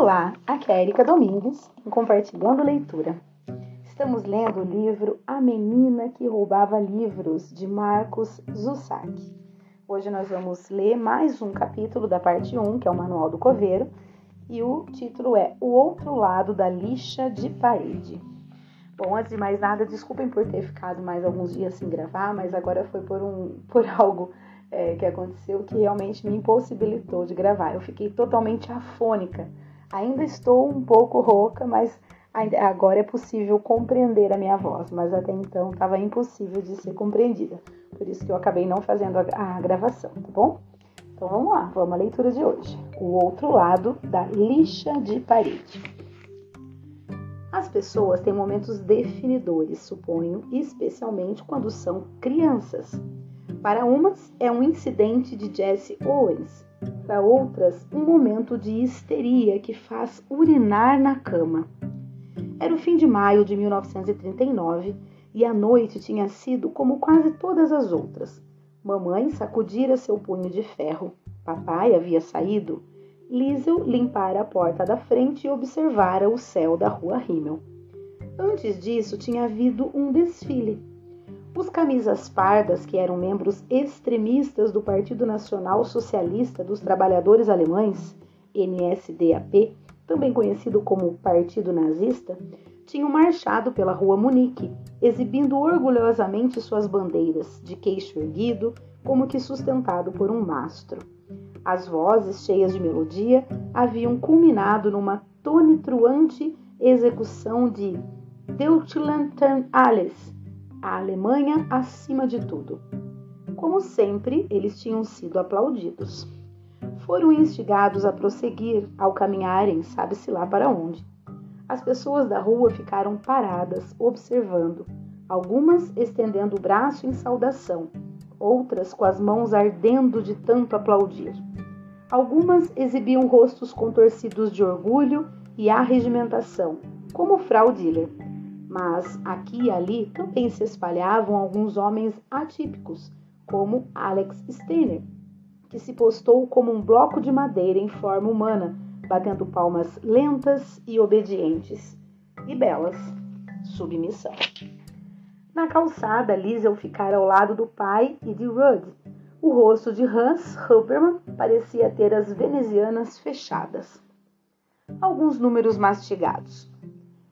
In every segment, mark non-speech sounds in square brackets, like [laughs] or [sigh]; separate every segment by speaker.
Speaker 1: Olá, aqui é Erika Domingues, Compartilhando Leitura. Estamos lendo o livro A Menina que Roubava Livros, de Marcos Zussac. Hoje nós vamos ler mais um capítulo da parte 1, que é o Manual do Coveiro, e o título é O Outro Lado da Lixa de Parede. Bom, antes de mais nada, desculpem por ter ficado mais alguns dias sem gravar, mas agora foi por, um, [laughs] por algo é, que aconteceu que realmente me impossibilitou de gravar. Eu fiquei totalmente afônica. Ainda estou um pouco rouca, mas agora é possível compreender a minha voz, mas até então estava impossível de ser compreendida. Por isso que eu acabei não fazendo a, gravação, tá bom? Então vamos lá, vamos à leitura de hoje. O outro lado da lixa de parede. As pessoas têm momentos definidores, suponho, especialmente quando são crianças. Para umas, é um incidente de Jesse Owens, para outras, um momento de histeria que faz urinar na cama. Era o fim de maio de 1939 e a noite tinha sido como quase todas as outras. Mamãe sacudira seu punho de ferro. Papai havia saído. Liesel limpara a porta da frente e observara o céu da rua Rimmel. Antes disso, tinha havido um desfile. Os camisas pardas, que eram membros extremistas do Partido Nacional Socialista dos Trabalhadores Alemães, NSDAP, também conhecido como Partido Nazista, tinham marchado pela rua Munique, exibindo orgulhosamente suas bandeiras, de queixo erguido, como que sustentado por um mastro. As vozes, cheias de melodia, haviam culminado numa tonitruante execução de Deutschland alles, a Alemanha acima de tudo. Como sempre, eles tinham sido aplaudidos. Foram instigados a prosseguir ao caminharem, sabe-se lá para onde. As pessoas da rua ficaram paradas, observando, algumas estendendo o braço em saudação, outras com as mãos ardendo de tanto aplaudir. Algumas exibiam rostos contorcidos de orgulho e arregimentação, como Frau Diller, mas aqui e ali também se espalhavam alguns homens atípicos, como Alex Steiner, que se postou como um bloco de madeira em forma humana, batendo palmas lentas e obedientes, e belas, submissão. Na calçada, Liesel ficara ao lado do pai e de Rudd. O rosto de Hans Huberman parecia ter as venezianas fechadas. Alguns números mastigados.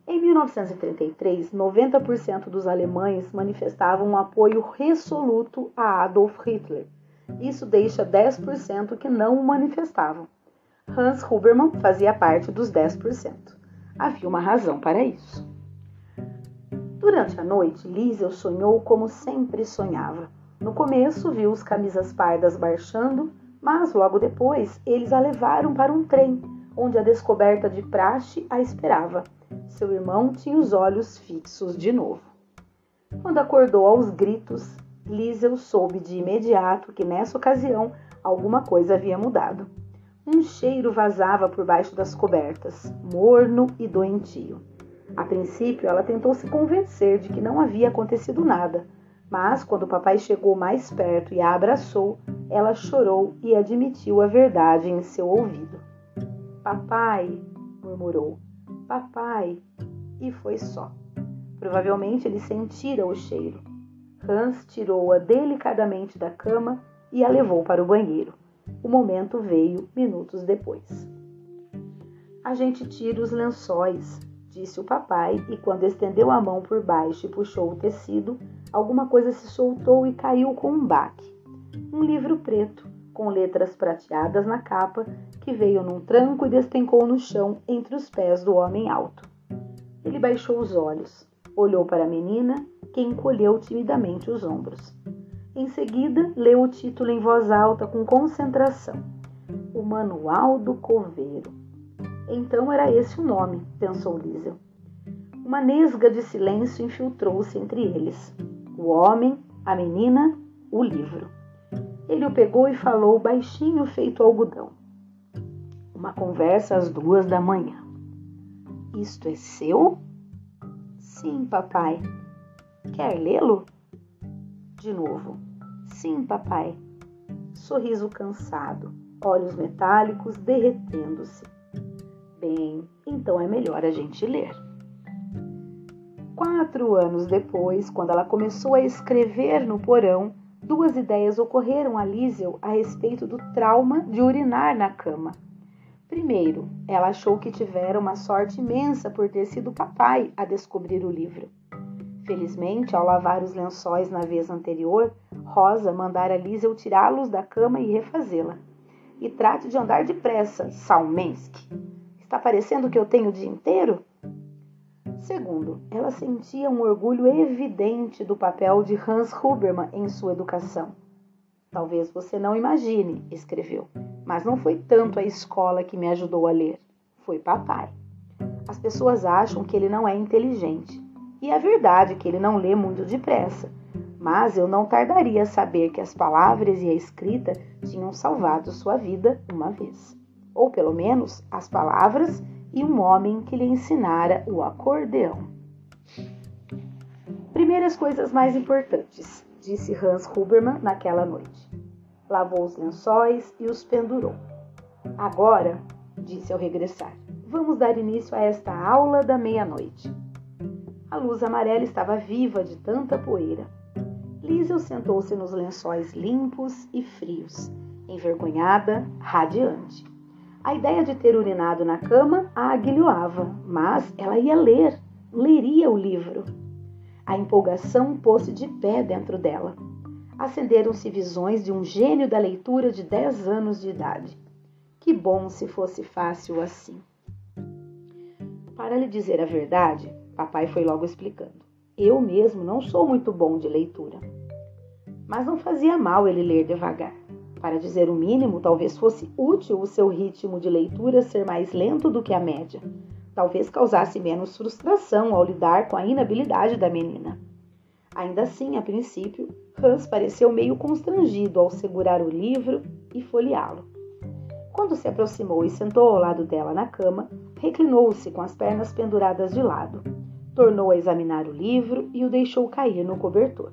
Speaker 1: Em 1933, 90% dos alemães manifestavam um apoio resoluto a Adolf Hitler. Isso deixa 10% que não o manifestavam. Hans Huberman fazia parte dos 10%. Havia uma razão para isso. Durante a noite, Liesel sonhou como sempre sonhava. No começo, viu os camisas pardas marchando, mas logo depois eles a levaram para um trem, onde a descoberta de praxe a esperava. Seu irmão tinha os olhos fixos de novo. Quando acordou aos gritos, Liesel soube de imediato que nessa ocasião alguma coisa havia mudado. Um cheiro vazava por baixo das cobertas, morno e doentio. A princípio, ela tentou se convencer de que não havia acontecido nada, mas quando o papai chegou mais perto e a abraçou, ela chorou e admitiu a verdade em seu ouvido. Papai, murmurou, papai, e foi só. Provavelmente ele sentira o cheiro. Hans tirou-a delicadamente da cama e a levou para o banheiro. O momento veio minutos depois. A gente tira os lençóis, disse o papai, e quando estendeu a mão por baixo e puxou o tecido, alguma coisa se soltou e caiu com um baque. Um livro preto, com letras prateadas na capa, que veio num tranco e despencou no chão entre os pés do homem alto. Ele baixou os olhos, olhou para a menina, que encolheu timidamente os ombros. Em seguida, leu o título em voz alta com concentração: O Manual do Coveiro. Então era esse o nome, pensou Liesel. Uma nesga de silêncio infiltrou-se entre eles: o homem, a menina, o livro. Ele o pegou e falou baixinho, feito algodão. Uma conversa às duas da manhã. Isto é seu? Sim, papai. Quer lê-lo? De novo. Sim, papai. Sorriso cansado, olhos metálicos derretendo-se. Bem, então é melhor a gente ler. Quatro anos depois, quando ela começou a escrever no porão, duas ideias ocorreram a Liesel a respeito do trauma de urinar na cama. Primeiro, ela achou que tivera uma sorte imensa por ter sido papai a descobrir o livro. Felizmente, ao lavar os lençóis na vez anterior, Rosa mandara Liesel tirá-los da cama e refazê-la. E trate de andar depressa, Salmensky. Está parecendo que eu tenho o dia inteiro? Segundo, ela sentia um orgulho evidente do papel de Hans Huberman em sua educação. Talvez você não imagine, escreveu, mas não foi tanto a escola que me ajudou a ler, foi papai. As pessoas acham que ele não é inteligente, e é verdade que ele não lê muito depressa, mas eu não tardaria a saber que as palavras e a escrita tinham salvado sua vida uma vez. Ou pelo menos as palavras e um homem que lhe ensinara o acordeão. Primeiras coisas mais importantes, disse Hans Huberman naquela noite. Lavou os lençóis e os pendurou. Agora, disse ao regressar, vamos dar início a esta aula da meia-noite. A luz amarela estava viva de tanta poeira. Liesel sentou-se nos lençóis limpos e frios, envergonhada, radiante. A ideia de ter urinado na cama a aguilhoava, mas ela ia ler, leria o livro. A empolgação pôs-se de pé dentro dela. Acenderam-se visões de um gênio da leitura de dez anos de idade. Que bom se fosse fácil assim. Para lhe dizer a verdade, papai foi logo explicando. Eu mesmo não sou muito bom de leitura. Mas não fazia mal ele ler devagar. Para dizer o mínimo, talvez fosse útil o seu ritmo de leitura ser mais lento do que a média talvez causasse menos frustração ao lidar com a inabilidade da menina. Ainda assim, a princípio, Hans pareceu meio constrangido ao segurar o livro e folheá-lo. Quando se aproximou e sentou ao lado dela na cama, reclinou-se com as pernas penduradas de lado. Tornou a examinar o livro e o deixou cair no cobertor.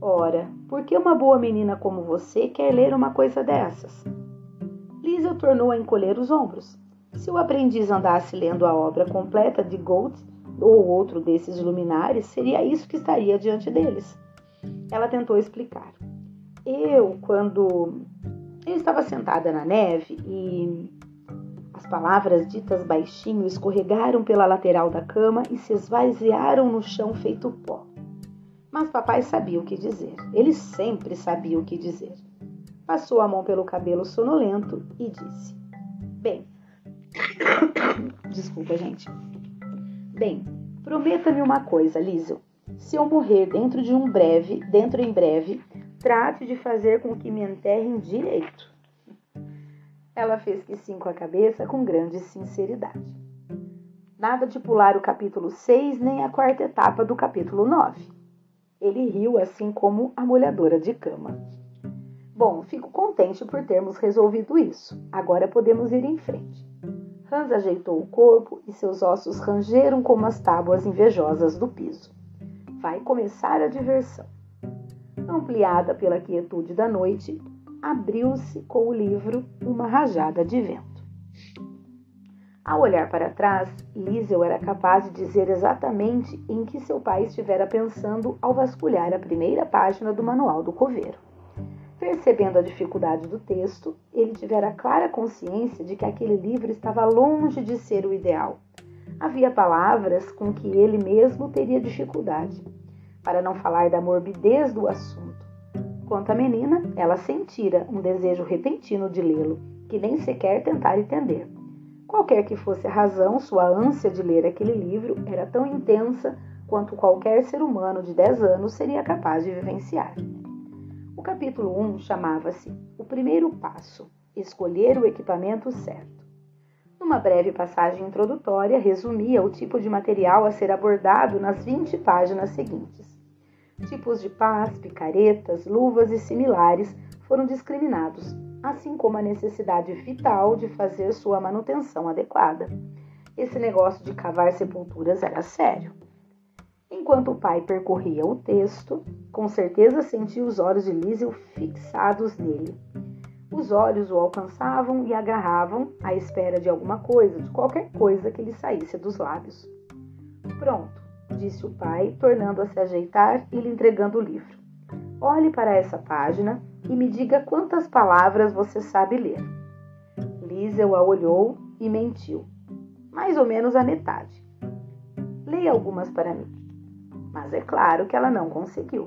Speaker 1: Ora, por que uma boa menina como você quer ler uma coisa dessas? Liesel tornou a encolher os ombros. Se o aprendiz andasse lendo a obra completa de Goethe ou outro desses luminares, seria isso que estaria diante deles. Ela tentou explicar. Eu, quando eu estava sentada na neve e as palavras ditas baixinho escorregaram pela lateral da cama e se esvaziaram no chão feito pó. Mas papai sabia o que dizer. Ele sempre sabia o que dizer. Passou a mão pelo cabelo sonolento e disse: Bem, [coughs] Desculpa, gente. Bem, prometa-me uma coisa, Liesel. Se eu morrer dentro de um breve, dentro em breve, trate de fazer com que me enterrem direito. Ela fez que sim com a cabeça com grande sinceridade. Nada de pular o capítulo 6 nem a quarta etapa do capítulo 9. Ele riu assim como a molhadora de cama. Bom, fico contente por termos resolvido isso. Agora podemos ir em frente. Hans ajeitou o corpo e seus ossos rangeram como as tábuas invejosas do piso. Vai começar a diversão. Ampliada pela quietude da noite, abriu-se com o livro uma rajada de vento. Ao olhar para trás, Liesel era capaz de dizer exatamente em que seu pai estivera pensando ao vasculhar a primeira página do manual do coveiro. Percebendo a dificuldade do texto, ele tivera clara consciência de que aquele livro estava longe de ser o ideal. Havia palavras com que ele mesmo teria dificuldade, para não falar da morbidez do assunto. Quanto à menina, ela sentira um desejo repentino de lê-lo, que nem sequer tentar entender. Qualquer que fosse a razão, sua ânsia de ler aquele livro era tão intensa quanto qualquer ser humano de 10 anos seria capaz de vivenciar. O capítulo 1 chamava-se O Primeiro Passo Escolher o Equipamento Certo. Numa breve passagem introdutória, resumia o tipo de material a ser abordado nas 20 páginas seguintes. Tipos de pás, picaretas, luvas e similares foram discriminados, assim como a necessidade vital de fazer sua manutenção adequada. Esse negócio de cavar sepulturas era sério. Enquanto o pai percorria o texto, com certeza sentia os olhos de Lísio fixados nele. Os olhos o alcançavam e agarravam à espera de alguma coisa, de qualquer coisa que lhe saísse dos lábios. Pronto, disse o pai, tornando a se ajeitar e lhe entregando o livro. Olhe para essa página e me diga quantas palavras você sabe ler. Liesel a olhou e mentiu. Mais ou menos a metade. Leia algumas para mim. Mas é claro que ela não conseguiu.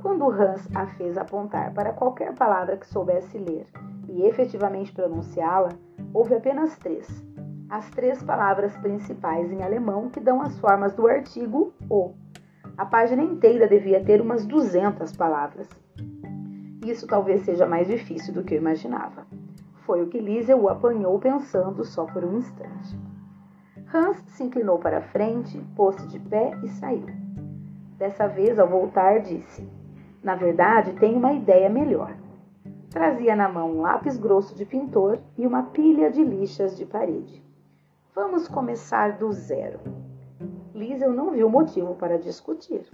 Speaker 1: Quando Hans a fez apontar para qualquer palavra que soubesse ler e efetivamente pronunciá-la, houve apenas três. As três palavras principais em alemão que dão as formas do artigo o. A página inteira devia ter umas 200 palavras. Isso talvez seja mais difícil do que eu imaginava. Foi o que Liesel o apanhou pensando só por um instante. Hans se inclinou para a frente, pôs-se de pé e saiu. Dessa vez, ao voltar, disse: na verdade, tenho uma ideia melhor. Trazia na mão um lápis grosso de pintor e uma pilha de lixas de parede. Vamos começar do zero. Liesel não viu motivo para discutir.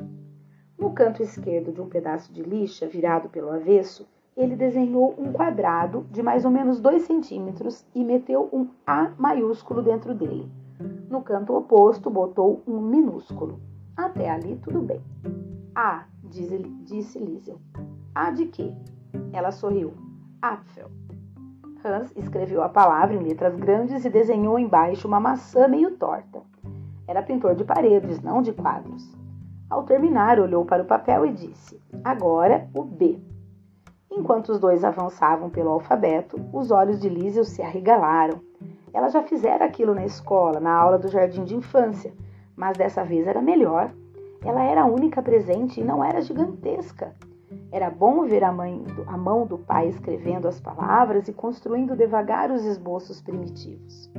Speaker 1: No canto esquerdo de um pedaço de lixa virado pelo avesso, ele desenhou um quadrado de mais ou menos 2 centímetros e meteu um A maiúsculo dentro dele. No canto oposto, botou um minúsculo. Até ali, tudo bem. A, disse Liesel. A de quê? Ela sorriu. Apfel. Hans escreveu a palavra em letras grandes e desenhou embaixo uma maçã meio torta. Era pintor de paredes, não de quadros. Ao terminar, olhou para o papel e disse: Agora o B. Enquanto os dois avançavam pelo alfabeto, os olhos de Liesel se arregalaram. Ela já fizera aquilo na escola, na aula do jardim de infância, mas dessa vez era melhor. Ela era a única presente e não era gigantesca. Era bom ver a, mãe, a mão do pai escrevendo as palavras e construindo devagar os esboços primitivos.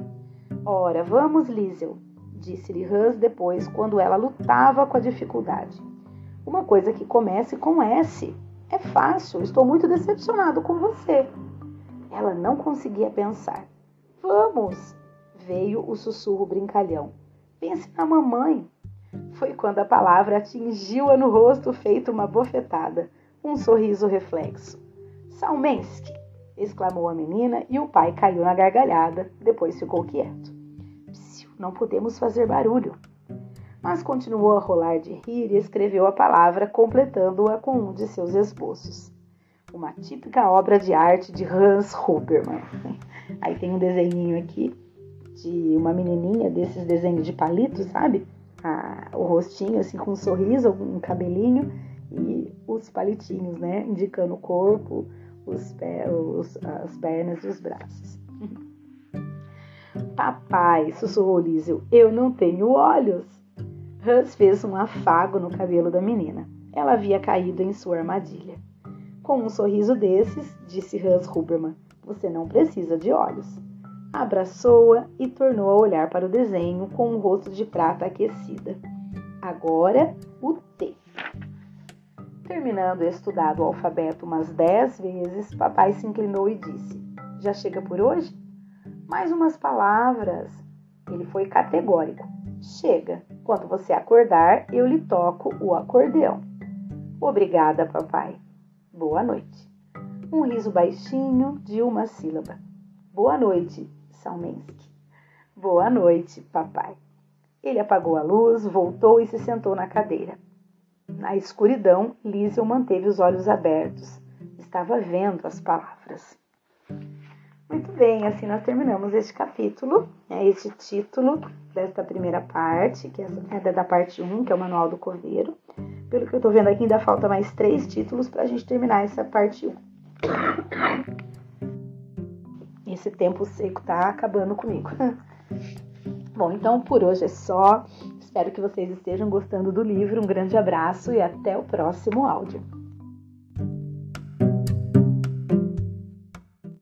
Speaker 1: Ora, vamos, Liesel, disse-lhe Hans depois, quando ela lutava com a dificuldade. Uma coisa que comece com S. É fácil, estou muito decepcionado com você. Ela não conseguia pensar. Vamos! Veio o sussurro brincalhão. Pense na mamãe. Foi quando a palavra atingiu-a no rosto, feito uma bofetada, um sorriso reflexo. Salmensky! exclamou a menina e o pai caiu na gargalhada, depois ficou quieto. Não podemos fazer barulho. Mas continuou a rolar de rir e escreveu a palavra, completando-a com um de seus esboços. Uma típica obra de arte de Hans Hubermann. [laughs] Aí tem um desenho aqui de uma menininha desses desenhos de palito, sabe? a, o rostinho, assim, com um sorriso, um cabelinho e os palitinhos, né? Indicando o corpo, os pés, os, as pernas e os braços. Papai, sussurrou Lísio, eu não tenho olhos. Hans fez um afago no cabelo da menina. Ela havia caído em sua armadilha. Com um sorriso desses, disse Hans Huberman, você não precisa de olhos abraçou-a e tornou a olhar para o desenho com um rosto de prata aquecida. Agora o T. Terminando estudado o alfabeto umas dez vezes, papai se inclinou e disse: Já chega por hoje? Mais umas palavras. Ele foi categórico. Chega. Quando você acordar, eu lhe toco o acordeão. Obrigada, papai. Boa noite. Um riso baixinho de uma sílaba. Boa noite, Salmensky. Boa noite, papai. Ele apagou a luz, voltou e se sentou na cadeira. Na escuridão, Liesel manteve os olhos abertos. Estava vendo as palavras. Muito bem, assim nós terminamos este capítulo, é este título desta primeira parte, que é da parte 1, que é o Manual do Coveiro. Pelo que eu estou vendo aqui, ainda falta mais três títulos para a gente terminar essa parte 1 esse tempo seco tá acabando comigo. [laughs] Bom, então por hoje é só. Espero que vocês estejam gostando do livro. Um grande abraço e até o próximo áudio.